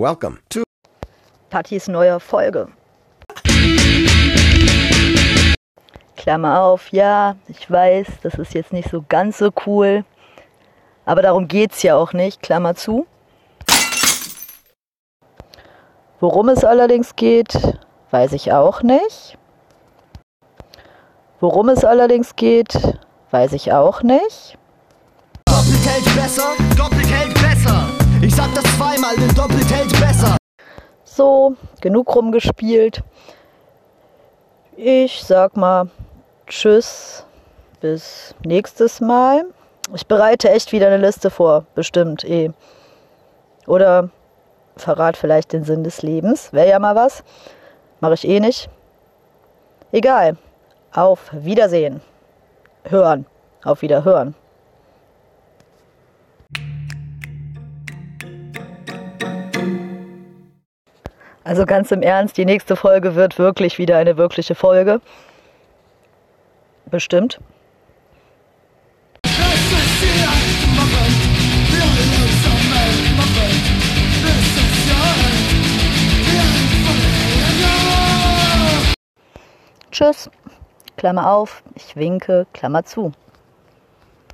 Welcome to Pattis neuer Folge. Klammer auf, ja, ich weiß, das ist jetzt nicht so ganz so cool, aber darum geht's ja auch nicht, Klammer zu. Worum es allerdings geht, weiß ich auch nicht. Worum es allerdings geht, weiß ich auch nicht. Doppelt hält besser, doppelt zweimal, denn doppelt hält besser. So, genug rumgespielt. Ich sag mal Tschüss, bis nächstes Mal. Ich bereite echt wieder eine Liste vor, bestimmt eh. Oder verrat vielleicht den Sinn des Lebens. Wäre ja mal was. Mache ich eh nicht. Egal. Auf Wiedersehen. Hören. Auf Wiederhören. Also ganz im Ernst, die nächste Folge wird wirklich wieder eine wirkliche Folge. Bestimmt. Tschüss. Klammer auf. Ich winke. Klammer zu.